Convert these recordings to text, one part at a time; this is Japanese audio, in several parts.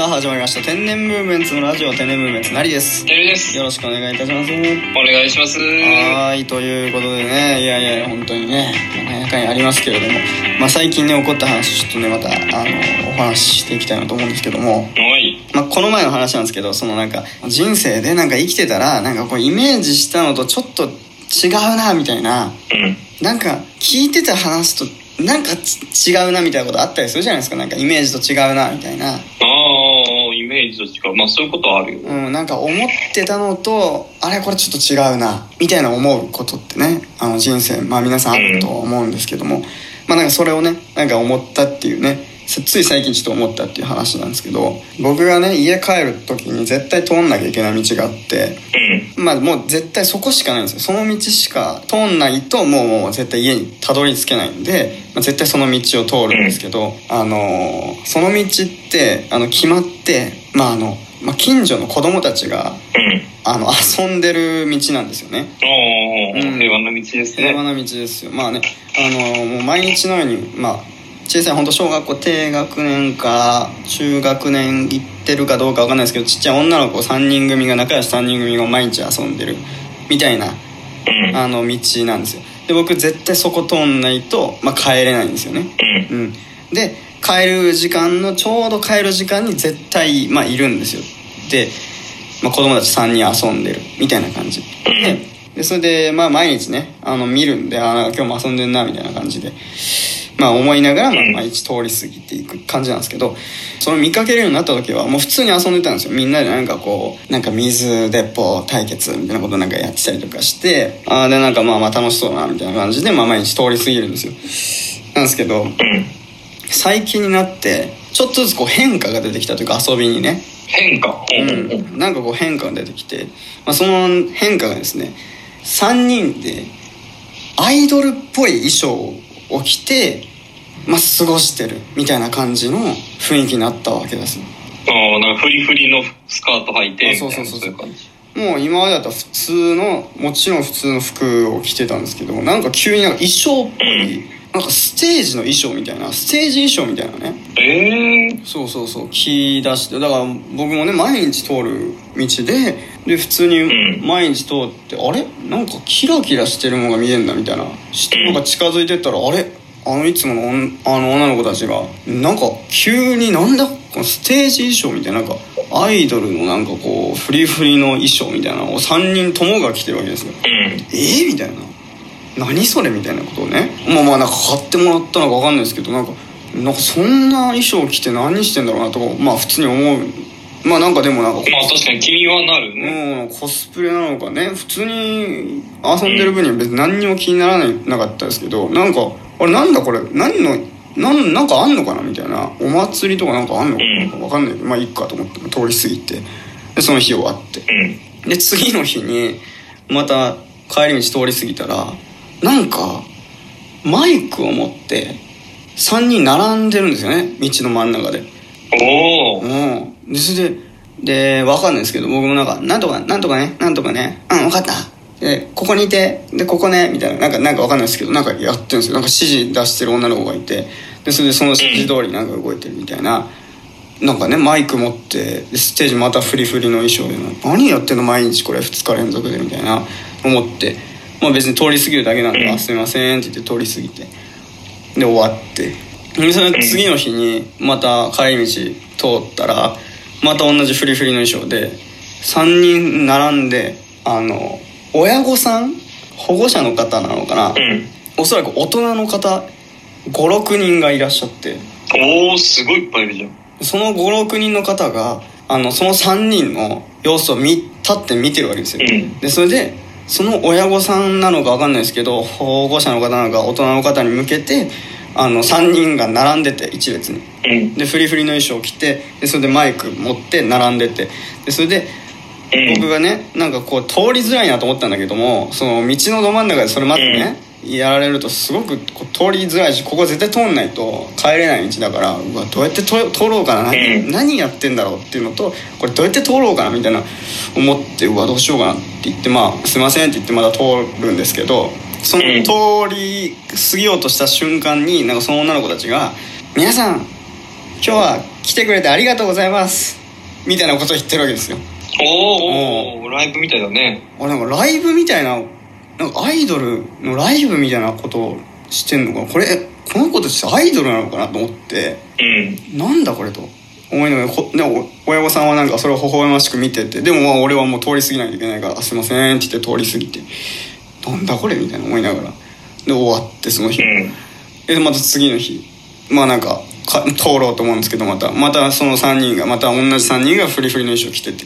さあ始まりました。天然ムーブメンツのラジオ天然ムーブメンツなりです。てるです。よろしくお願いいたします。お願いします。はーいということでね。いやいや本当にね何やかんやありますけれども。まあ最近ね起こった話ちょっとねまたあのお話ししていきたいなと思うんですけども。はい。まあ、この前の話なんですけどそのなんか人生でなんか生きてたらなんかこうイメージしたのとちょっと違うなみたいな。うん。なんか聞いてた話となんかち違うなみたいなことあったりするじゃないですか。なんかイメージと違うなみたいな。ああイメージと違うまあそういうことはあるようんなんか思ってたのとあれこれちょっと違うなみたいな思うことってねあの人生まあ皆さんあると思うんですけども、まあなんかそれをねなんか思ったっていうねつい最近ちょっと思ったっていう話なんですけど僕がね家帰る時に絶対通んなきゃいけない道があってうん。まあもう絶対そこしかないんですよ。その道しか通んないともうもう絶対家にたどり着けないんで、まあ、絶対その道を通るんですけど、あのーその道ってあの決まってまああの、まあ、近所の子供たちがうん。あの遊んでる道なんですよね。おーうん。平和な道ですね。平和な道ですよ。まあねあのーもう毎日のようにまあ小さい本当小学校低学年か中学年行ってるかどうかわかんないですけどちっちゃい女の子3人組が仲良し3人組が毎日遊んでるみたいなうん。あの道なんですよ。で僕絶対そこ通んないと、まあ、帰れないんですよね。うん。うん。で帰る時間のちょうど帰る時間に絶対、まあ、いるんですよ。で、まあ、子供たち3人遊んでるみたいな感じ。ででそれで、まあ、毎日ねあの見るんであ今日も遊んでんなみたいな感じで。まあ思いながら、まあ、毎日通り過ぎていく感じなんですけどその見かけるようになった時はもう普通に遊んでたんですよ。みんなでなんかこうなんか水鉄砲対決みたいなことなんかやってたりとかしてああでなんかまあまあ楽しそうだなみたいな感じで、まあ、毎日通り過ぎるんですよ。なんですけどうん最近になってちょっとずつこう変化が出てきたというか遊びにね。変化？ううんうんん、なんかこう変化が出てきて、まあ、その変化がですね3人でアイドルっぽい衣装を着て、まあ、過ごしてるみたいな感じの雰囲気になったわけです。ああなんかフリフリのスカート履いてあそうそうそうそう。もう今までだったら普通のもちろん普通の服を着てたんですけどなんか急になんか衣装っぽいなんかステージの衣装みたいなステージ衣装みたいなね。ええそうそうそう着出してだから僕もね毎日通る道でで普通にうん。毎日通って、あれ？なんかキラキラしてるものが見えるんだみたいな人が近づいてったらあれ？あのいつもの女あの女の子たちがなんか急になんだ？このステージ衣装みたいななんかアイドルのなんかこうフリフリの衣装みたいなのを3人ともが着てるわけですよ。うん。えー、みたいな何それみたいなことをね。まあまあなんか買ってもらったのか分かんないですけどなんかなんかそんな衣装着て何してんだろうなとかまあ普通に思う。まあなんかでもなんかまあ確かに気にはなるね。コスプレなのかね。普通に遊んでる分には別に何にも気にならないなかったですけどなんかあれなんだこれ？何のなんなんかあんのかなみたいな。お祭りとかなんかあんのかな分かんない。けどまあいいかと思って通り過ぎて。でその日終わって。うん。で次の日にまた帰り道通り過ぎたらなんかマイクを持って3人並んでるんですよね。道の真ん中で。おおうん。でそれでで分かんないですけど僕もなんか「なんとかなんとかねなんとかね。うん分かった」でここにいてでここねみたいな。なんかなんか分かんないですけどなんかやってるんですよ。なんか指示出してる女の子がいて。でそれでその指示通りなんか動いてるみたいな、なんかねマイク持ってでステージまたフリフリの衣装で何やってんの毎日これ2日連続でみたいな。思ってまあ別に通り過ぎるだけなんで「あすいません」って言って通り過ぎて。で終わって。でその次の日にまた帰り道通ったらまた同じフリフリの衣装で3人並んであの親御さん保護者の方なのかな、うん。おそらく大人の方56人がいらっしゃって。おおすごいいっぱいいるじゃん。その56人の方があのその3人の様子を見立って見てるわけですよ、うん。でそれでその親御さんなのか分かんないですけど保護者の方なのか大人の方に向けてあの3人が並んでて一列に。うん。でフリフリの衣装を着てでそれでマイク持って並んでて。でそれでうん。僕がねなんかこう通りづらいなと思ったんだけどもその道のど真ん中でそれ待ってね、やられるとすごく通りづらいしここ絶対通んないと帰れない道だからうわどうやって通通ろうかな何,、やってんだろうっていうのとこれどうやって通ろうかなみたいな思ってうわどうしようかなって言ってまあすいませんって言ってまた通るんですけどそのうん通り過ぎようとした瞬間になんかその女の子たちが「皆さん今日は来てくれてありがとうございますみたいなことを言ってるわけですよ。おーおーライブみたいだね。あなんかライブみたいななんかアイドルのライブみたいなことをしてんのかな？これえこの子たちアイドルなのかなと思って。うん。なんだこれと。思いながらこでも親御さんはなんかそれを微笑ましく見てて。でもまあ俺はもう通り過ぎないといけないからあ「すいません」って言って通り過ぎて。なんだこれみたいな思いながら。で終わってその日。うん。でまた次の日。まあなんかか通ろうと思うんですけどまた。またその3人がまた同じ3人がフリフリの衣装着てて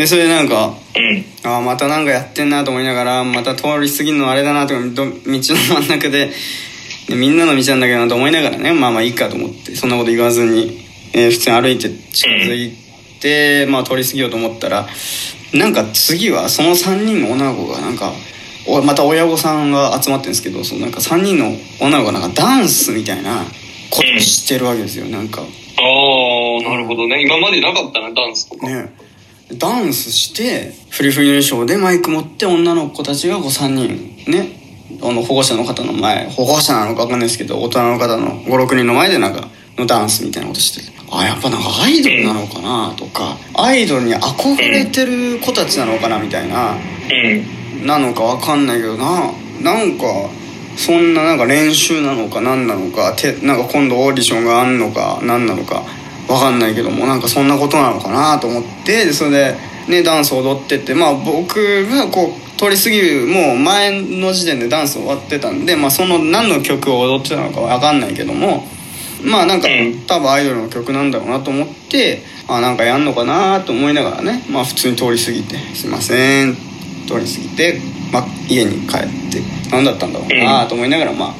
でそれでなんかうん。ああまたなんかやってんなと思いながらまた通り過ぎるのあれだなとかど道の真ん中ででみんなの道なんだけどなと思いながらねまあまあいいかと思ってそんなこと言わずに、えー普通に歩いて近づいて、まあ通り過ぎようと思ったらなんか次はその3人の女の子がなんかおまた親御さんが集まってるんですけどそのなんか3人の女の子がなんかダンスみたいなことしてるわけですよなんか。ああなるほどね。今までなかったなダンスとか。ねダンスしてフリフリの衣装でマイク持って女の子たちがこう3人ねあの保護者の方の前保護者なのか分かんないですけど大人の方の56人の前でなんかのダンスみたいなことしててあやっぱなんかアイドルなのかなとかアイドルに憧れてる子たちなのかなみたいななのか分かんないけどななんかそんななんか練習なのか何なのかてなんか今度オーディションがあんのか何なのか分かんないけどもなんかそんなことなのかなと思ってでそれで、ね、ダンス踊っててまあ僕がこう通り過ぎるもう前の時点でダンス終わってたんで、まあ、その何の曲を踊ってたのか分かんないけどもまあなんかうん。多分アイドルの曲なんだろうなと思ってあなんかやんのかなと思いながらねまあ普通に通り過ぎて「すいません」通り過ぎて、まあ、家に帰って何だったんだろうなと思いながらまあ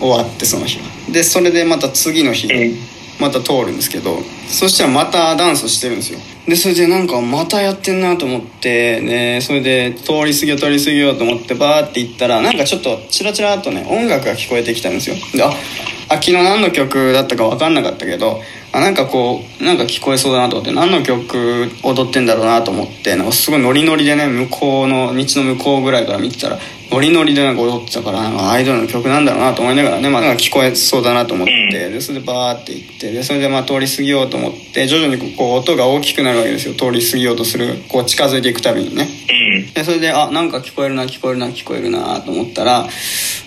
終わってその日は。でそれでまた次の日うんまた通るんですけどそしたらまたダンスしてるんですよ。でそれでなんかまたやってんなと思ってでそれで通り過ぎよう通り過ぎようと思ってバーって行ったらなんかちょっとチラチラっとね音楽が聞こえてきたんですよ。でああ昨日何の曲だったか分かんなかったけどあなんかこうなんか聞こえそうだなと思って何の曲踊ってんだろうなと思ってなんかすごいノリノリでね向こうの道の向こうぐらいから見てたらノリノリでなんか踊ってたからなんかアイドルの曲なんだろうなと思いながらね、まあ、なんか聞こえそうだなと思って、うんでそれでバーって行ってでそれでまあ通り過ぎようと思って徐々にこう音が大きくなるわけですよ。通り過ぎようとするこう近づいていくたびにね。うん。でそれであなんか聞こえるな聞こえるな聞こえるなと思ったら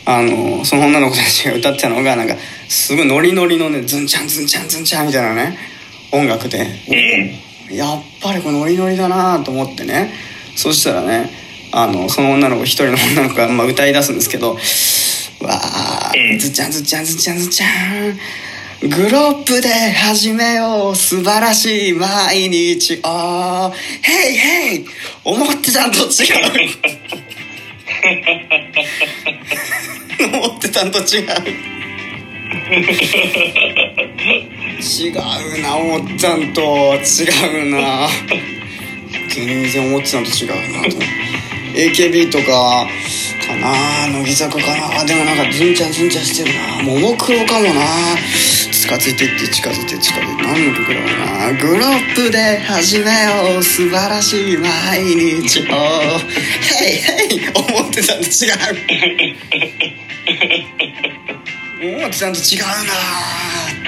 あのその女の子たちが歌ってたのがなんかすごいノリノリのねズンチャンズンチャンズンチャンみたいなね音楽で。うん。やっぱりこれノリノリだなと思ってね。そしたらねあのその女の子一人の女の子が、まあ、歌い出すんですけどわあうんズチャンズチャンズチャンズチャン。グロープで始めよう素晴らしい毎日あーヘイヘイ思ってたんと違う。思ってたんと違う。違うな思ってたんと違うな。全然思ってたのと違うな AKB とかかな乃木坂かな。でもなんかズンちゃんズンちゃんしてるな。ももクロかもな。近づいてって近づいて近づいて。何の曲だろうな。グロップで始めよう。素晴らしい毎日を。ヘイヘイ。思ってたのと違う。思ってたのと違うな。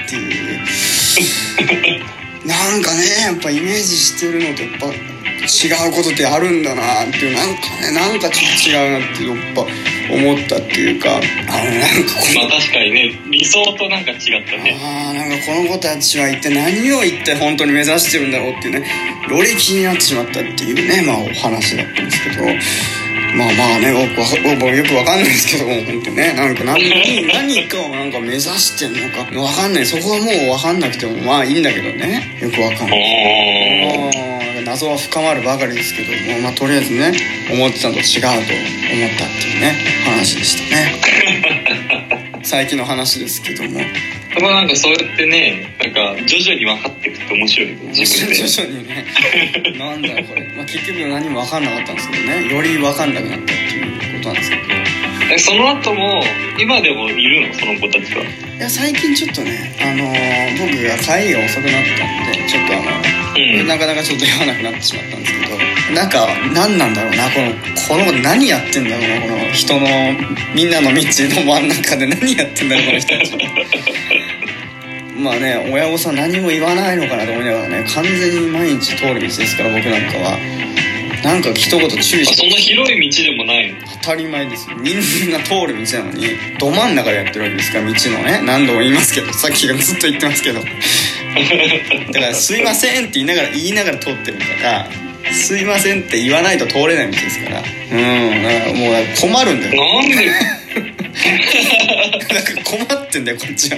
っていう。なんかねやっぱイメージしてるのとやっぱ違うことってあるんだなっていうなんかねなんかちょっと違うなってやっぱ思ったっていうかあのなんかこのまあ確かにね理想となんか違ったね。あーなんかこの子たちは一体何を一体本当に目指してるんだろうっていうねより気になってしまったっていうねまあお話だったんですけどまあまあね僕は僕はよくわかんないですけども本当ねなんか何 何かをなんか目指してんのかわかんない。そこはもうわかんなくてもまあいいんだけどね。よくわかんない謎は深まるばかりですけども、まあ、とりあえずね思ってたのと違うと思ったっていうね話でしたね。最近の話ですけども。でもなんかそうやってねなんか徐々に分かっていくと面白いね。自分で。徐々にね。なんだろうこれ、まあ、結局何も分かんなかったんですけどね。より分かんなくなったっていうことなんですけど。えその後も今でもいるの？その子たちは。いや最近ちょっとね、あのー僕が帰りが遅くなったんでちょっとあのうん。なかなかちょっと言わなくなってしまったんですけどなんか何なんだろうなこのこの何やってんだろうなこの人のみんなの道の真ん中で何やってんだろうこの人たちまあね親御さん何も言わないのかなと思いながらね完全に毎日通る道ですから僕なんかはなんか一言注意してそんな広い道でもないの当たり前ですよみんな通る道なのにど真ん中でやってるわけですから道のね何度も言いますけどさっきからずっと言ってますけどだから「すいません」って言いながら言いながら通ってるから「すいません」って言わないと通れない道ですからうんだからもう困るんだよ。なんで？なんか困ってんだよこっちは。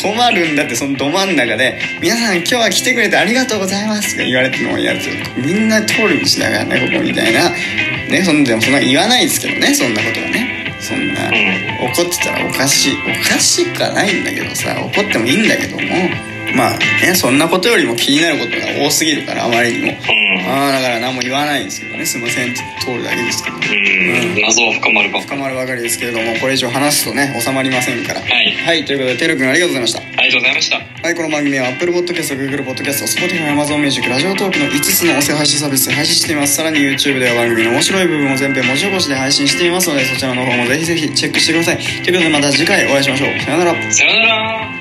困るんだってそのど真ん中で「皆さん今日は来てくれてありがとうございます」とか言われても嫌ですよ。みんな通る道だからねここみたいな。ねそんでもそんな言わないですけどねそんなことはね。そんなうん。怒ってたらおかしい。おかしくはないんだけどさ怒ってもいいんだけどもまあねそんなことよりも気になることが多すぎるからあまりにも。うん。ああだから何も言わないんですけどね。すいませんって通るだけですけど。うん。謎は深まるばっか深まるばかりですけれどもこれ以上話すとね収まりませんから。はい。はいということでてるくんありがとうございました。ありがとうございました。はい、この番組は Apple Podcast、Google Podcast、Spotify、Amazon Music、ラジオトークの5つの音声配信サービスで配信しています。さらに YouTube では番組の面白い部分を全編文字起こしで配信していますので、そちらの方もぜひぜひチェックしてください。ということでまた次回お会いしましょう。さよなら。さよなら